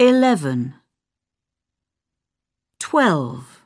Eleven. Twelve.